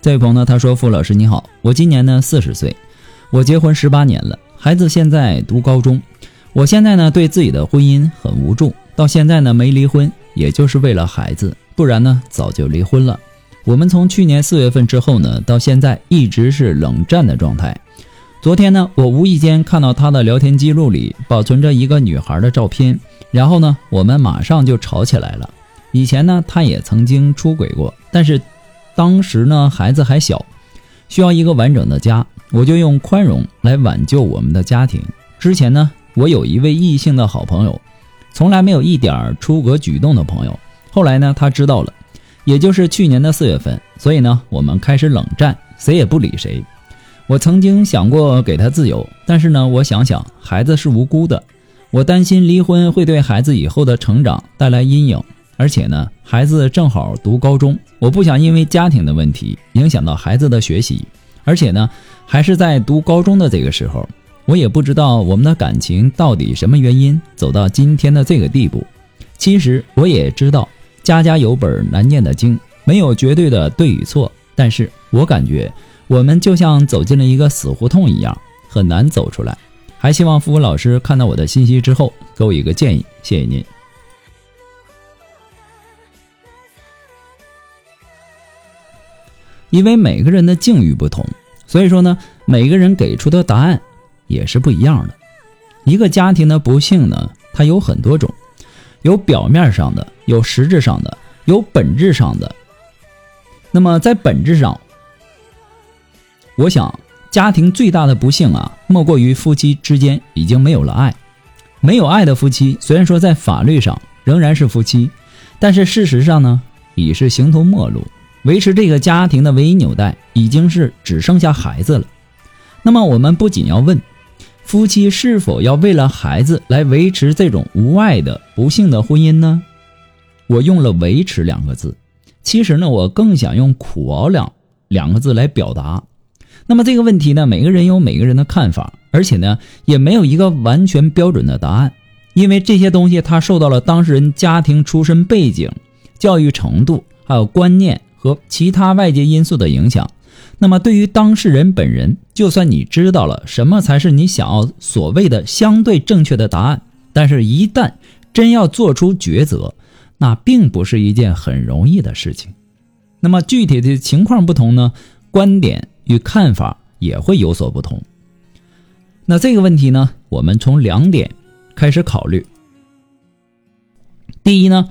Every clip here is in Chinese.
这位朋友呢，他说：“傅老师你好，我今年呢四十岁，我结婚十八年了，孩子现在读高中。我现在呢对自己的婚姻很无助，到现在呢没离婚，也就是为了孩子，不然呢早就离婚了。我们从去年四月份之后呢，到现在一直是冷战的状态。昨天呢，我无意间看到他的聊天记录里保存着一个女孩的照片，然后呢，我们马上就吵起来了。以前呢，他也曾经出轨过，但是。”当时呢，孩子还小，需要一个完整的家，我就用宽容来挽救我们的家庭。之前呢，我有一位异性的好朋友，从来没有一点出格举动的朋友。后来呢，他知道了，也就是去年的四月份，所以呢，我们开始冷战，谁也不理谁。我曾经想过给他自由，但是呢，我想想孩子是无辜的，我担心离婚会对孩子以后的成长带来阴影。而且呢，孩子正好读高中，我不想因为家庭的问题影响到孩子的学习。而且呢，还是在读高中的这个时候，我也不知道我们的感情到底什么原因走到今天的这个地步。其实我也知道，家家有本难念的经，没有绝对的对与错。但是我感觉我们就像走进了一个死胡同一样，很难走出来。还希望付福老师看到我的信息之后，给我一个建议。谢谢您。因为每个人的境遇不同，所以说呢，每个人给出的答案也是不一样的。一个家庭的不幸呢，它有很多种，有表面上的，有实质上的，有本质上的。那么在本质上，我想家庭最大的不幸啊，莫过于夫妻之间已经没有了爱。没有爱的夫妻，虽然说在法律上仍然是夫妻，但是事实上呢，已是形同陌路。维持这个家庭的唯一纽带，已经是只剩下孩子了。那么，我们不仅要问，夫妻是否要为了孩子来维持这种无爱的不幸的婚姻呢？我用了“维持”两个字，其实呢，我更想用“苦熬”两两个字来表达。那么这个问题呢，每个人有每个人的看法，而且呢，也没有一个完全标准的答案，因为这些东西它受到了当事人家庭出身背景、教育程度还有观念。和其他外界因素的影响，那么对于当事人本人，就算你知道了什么才是你想要所谓的相对正确的答案，但是，一旦真要做出抉择，那并不是一件很容易的事情。那么具体的情况不同呢，观点与看法也会有所不同。那这个问题呢，我们从两点开始考虑。第一呢。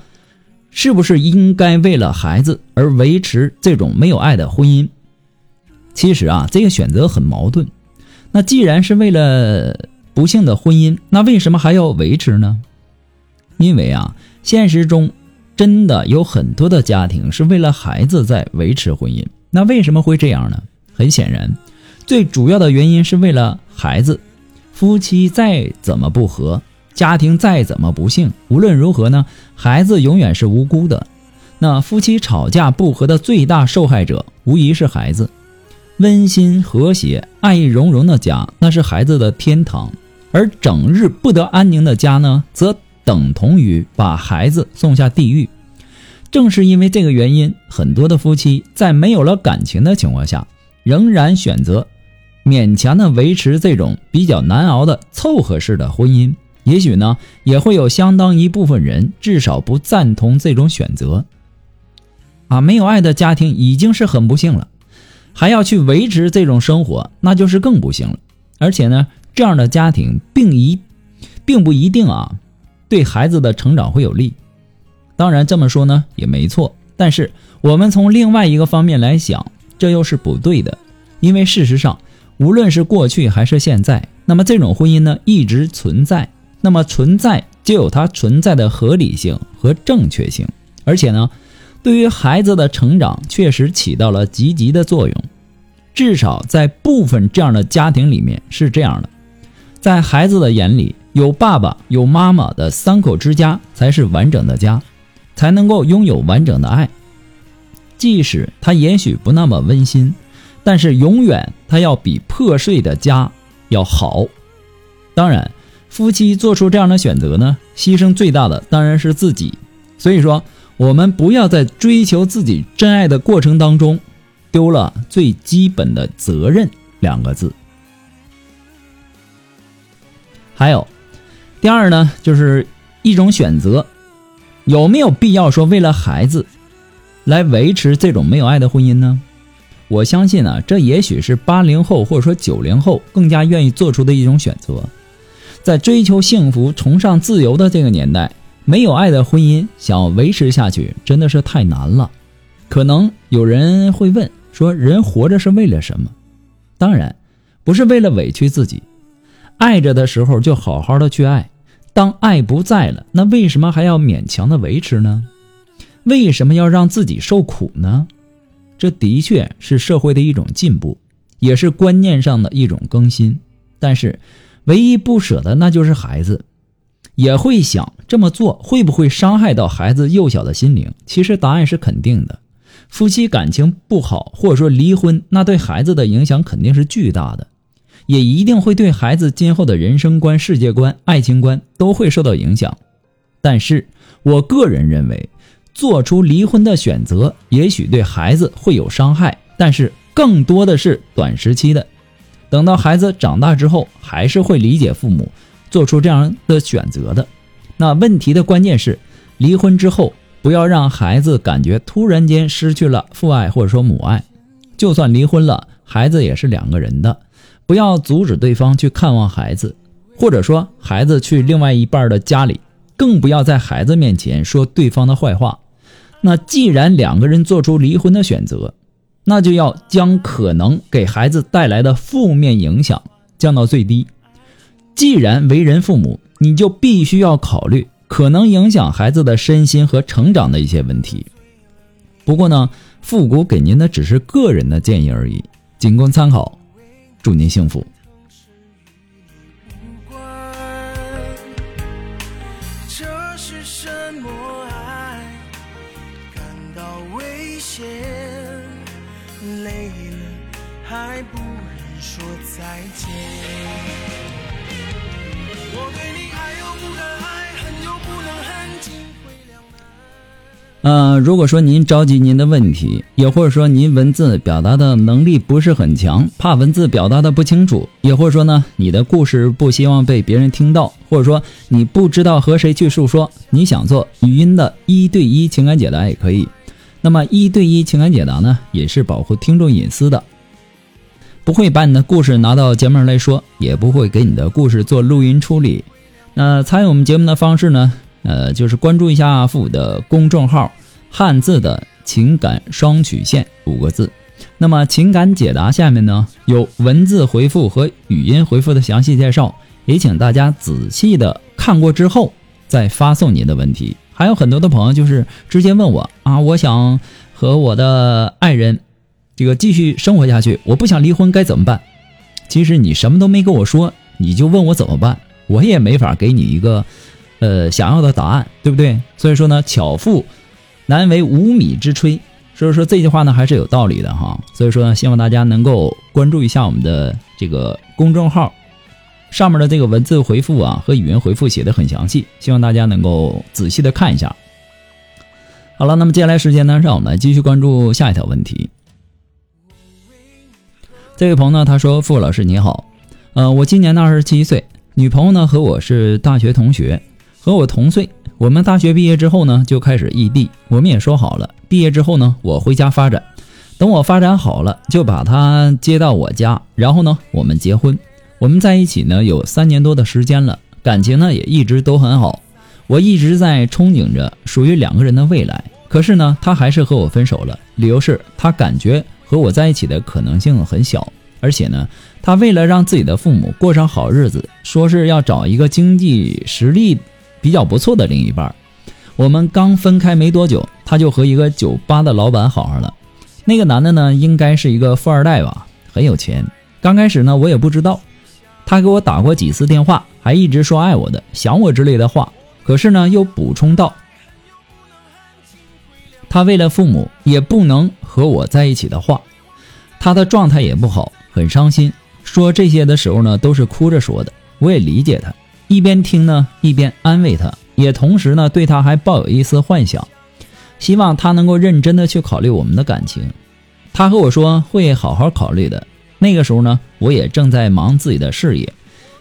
是不是应该为了孩子而维持这种没有爱的婚姻？其实啊，这个选择很矛盾。那既然是为了不幸的婚姻，那为什么还要维持呢？因为啊，现实中真的有很多的家庭是为了孩子在维持婚姻。那为什么会这样呢？很显然，最主要的原因是为了孩子。夫妻再怎么不和。家庭再怎么不幸，无论如何呢，孩子永远是无辜的。那夫妻吵架不和的最大受害者，无疑是孩子。温馨和谐、爱意融融的家，那是孩子的天堂；而整日不得安宁的家呢，则等同于把孩子送下地狱。正是因为这个原因，很多的夫妻在没有了感情的情况下，仍然选择勉强的维持这种比较难熬的凑合式的婚姻。也许呢，也会有相当一部分人至少不赞同这种选择。啊，没有爱的家庭已经是很不幸了，还要去维持这种生活，那就是更不幸了。而且呢，这样的家庭并一，并不一定啊，对孩子的成长会有利。当然这么说呢也没错，但是我们从另外一个方面来想，这又是不对的。因为事实上，无论是过去还是现在，那么这种婚姻呢一直存在，那么存在就有它存在的合理性和正确性，而且呢。对于孩子的成长确实起到了积极的作用，至少在部分这样的家庭里面是这样的。在孩子的眼里，有爸爸有妈妈的三口之家才是完整的家，才能够拥有完整的爱。即使他也许不那么温馨，但是永远他要比破碎的家要好。当然，夫妻做出这样的选择呢，牺牲最大的当然是自己。所以说。我们不要在追求自己真爱的过程当中，丢了最基本的责任两个字。还有，第二呢，就是一种选择，有没有必要说为了孩子，来维持这种没有爱的婚姻呢？我相信啊，这也许是八零后或者说九零后更加愿意做出的一种选择，在追求幸福、崇尚自由的这个年代。没有爱的婚姻想维持下去真的是太难了。可能有人会问说：“人活着是为了什么？”当然，不是为了委屈自己。爱着的时候就好好的去爱，当爱不在了，那为什么还要勉强的维持呢？为什么要让自己受苦呢？这的确是社会的一种进步，也是观念上的一种更新。但是，唯一不舍的那就是孩子。也会想这么做会不会伤害到孩子幼小的心灵？其实答案是肯定的。夫妻感情不好，或者说离婚，那对孩子的影响肯定是巨大的，也一定会对孩子今后的人生观、世界观、爱情观都会受到影响。但是我个人认为，做出离婚的选择，也许对孩子会有伤害，但是更多的是短时期的。等到孩子长大之后，还是会理解父母。做出这样的选择的，那问题的关键是，离婚之后不要让孩子感觉突然间失去了父爱或者说母爱。就算离婚了，孩子也是两个人的，不要阻止对方去看望孩子，或者说孩子去另外一半的家里，更不要在孩子面前说对方的坏话。那既然两个人做出离婚的选择，那就要将可能给孩子带来的负面影响降到最低。既然为人父母，你就必须要考虑可能影响孩子的身心和成长的一些问题。不过呢，复古给您的只是个人的建议而已，仅供参考。祝您幸福。呃，如果说您着急您的问题，也或者说您文字表达的能力不是很强，怕文字表达的不清楚，也或者说呢，你的故事不希望被别人听到，或者说你不知道和谁去诉说，你想做语音的一对一情感解答也可以。那么一对一情感解答呢，也是保护听众隐私的，不会把你的故事拿到节目上来说，也不会给你的故事做录音处理。那参与我们节目的方式呢？呃，就是关注一下父母的公众号“汉字的情感双曲线”五个字。那么情感解答下面呢有文字回复和语音回复的详细介绍，也请大家仔细的看过之后再发送您的问题。还有很多的朋友就是直接问我啊，我想和我的爱人这个继续生活下去，我不想离婚，该怎么办？其实你什么都没跟我说，你就问我怎么办，我也没法给你一个。呃，想要的答案，对不对？所以说呢，巧妇难为无米之炊。所以说这句话呢，还是有道理的哈。所以说呢，希望大家能够关注一下我们的这个公众号，上面的这个文字回复啊和语音回复写的很详细，希望大家能够仔细的看一下。好了，那么接下来时间呢，让我们继续关注下一条问题。这位朋友呢，他说：“傅老师你好，呃，我今年呢二十七岁。”女朋友呢和我是大学同学，和我同岁。我们大学毕业之后呢，就开始异地。我们也说好了，毕业之后呢，我回家发展。等我发展好了，就把她接到我家，然后呢，我们结婚。我们在一起呢有三年多的时间了，感情呢也一直都很好。我一直在憧憬着属于两个人的未来，可是呢，她还是和我分手了。理由是她感觉和我在一起的可能性很小，而且呢，她为了让自己的父母过上好日子，说是要找一个经济实力。比较不错的另一半，我们刚分开没多久，他就和一个酒吧的老板好上了。那个男的呢，应该是一个富二代吧，很有钱。刚开始呢，我也不知道，他给我打过几次电话，还一直说爱我的、想我之类的话。可是呢，又补充道，他为了父母也不能和我在一起的话，他的状态也不好，很伤心。说这些的时候呢，都是哭着说的。我也理解他。一边听呢，一边安慰他，也同时呢，对他还抱有一丝幻想，希望他能够认真的去考虑我们的感情。他和我说会好好考虑的。那个时候呢，我也正在忙自己的事业，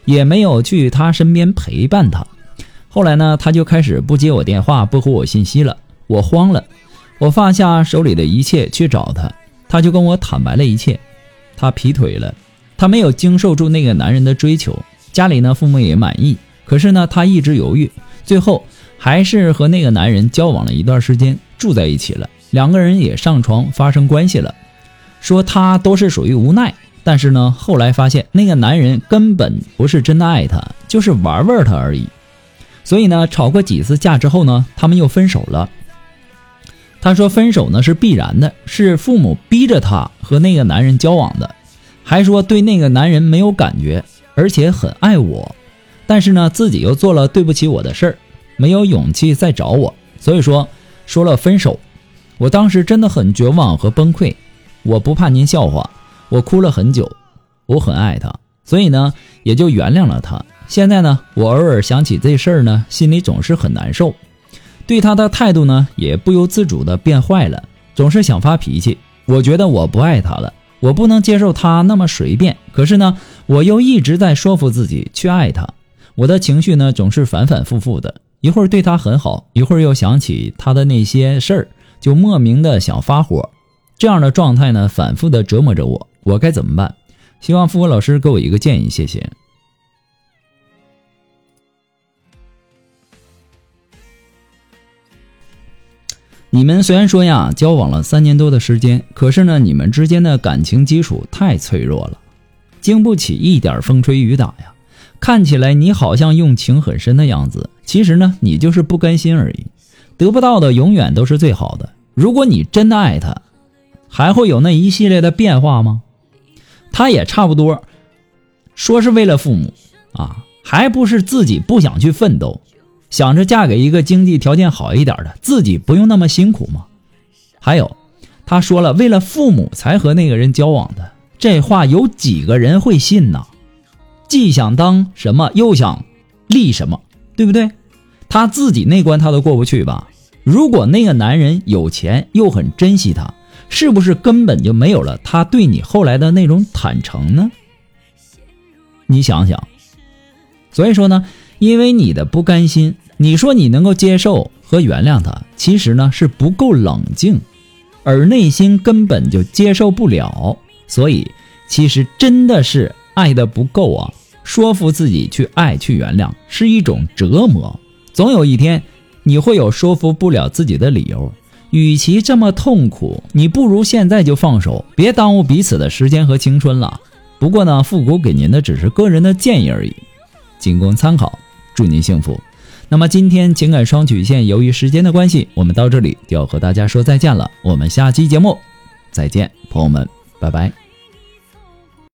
也没有去他身边陪伴他。后来呢，他就开始不接我电话，不回我信息了。我慌了，我放下手里的一切去找他，他就跟我坦白了一切。他劈腿了，他没有经受住那个男人的追求。家里呢，父母也满意，可是呢，他一直犹豫，最后还是和那个男人交往了一段时间，住在一起了，两个人也上床发生关系了。说他都是属于无奈，但是呢，后来发现那个男人根本不是真的爱他，就是玩玩他而已。所以呢，吵过几次架之后呢，他们又分手了。他说分手呢是必然的，是父母逼着他和那个男人交往的，还说对那个男人没有感觉。而且很爱我，但是呢，自己又做了对不起我的事儿，没有勇气再找我，所以说说了分手。我当时真的很绝望和崩溃，我不怕您笑话，我哭了很久。我很爱他，所以呢，也就原谅了他。现在呢，我偶尔想起这事儿呢，心里总是很难受，对他的态度呢，也不由自主的变坏了，总是想发脾气。我觉得我不爱他了。我不能接受他那么随便，可是呢，我又一直在说服自己去爱他。我的情绪呢，总是反反复复的，一会儿对他很好，一会儿又想起他的那些事儿，就莫名的想发火。这样的状态呢，反复的折磨着我。我该怎么办？希望复活老师给我一个建议，谢谢。你们虽然说呀，交往了三年多的时间，可是呢，你们之间的感情基础太脆弱了，经不起一点风吹雨打呀。看起来你好像用情很深的样子，其实呢，你就是不甘心而已。得不到的永远都是最好的。如果你真的爱他，还会有那一系列的变化吗？他也差不多，说是为了父母啊，还不是自己不想去奋斗。想着嫁给一个经济条件好一点的，自己不用那么辛苦吗？还有，他说了，为了父母才和那个人交往的，这话有几个人会信呢？既想当什么，又想立什么，对不对？他自己那关他都过不去吧？如果那个男人有钱又很珍惜他，是不是根本就没有了他对你后来的那种坦诚呢？你想想。所以说呢。因为你的不甘心，你说你能够接受和原谅他，其实呢是不够冷静，而内心根本就接受不了，所以其实真的是爱的不够啊！说服自己去爱去原谅是一种折磨，总有一天你会有说服不了自己的理由。与其这么痛苦，你不如现在就放手，别耽误彼此的时间和青春了。不过呢，复古给您的只是个人的建议而已，仅供参考。祝您幸福。那么今天情感双曲线，由于时间的关系，我们到这里就要和大家说再见了。我们下期节目再见，朋友们，拜拜。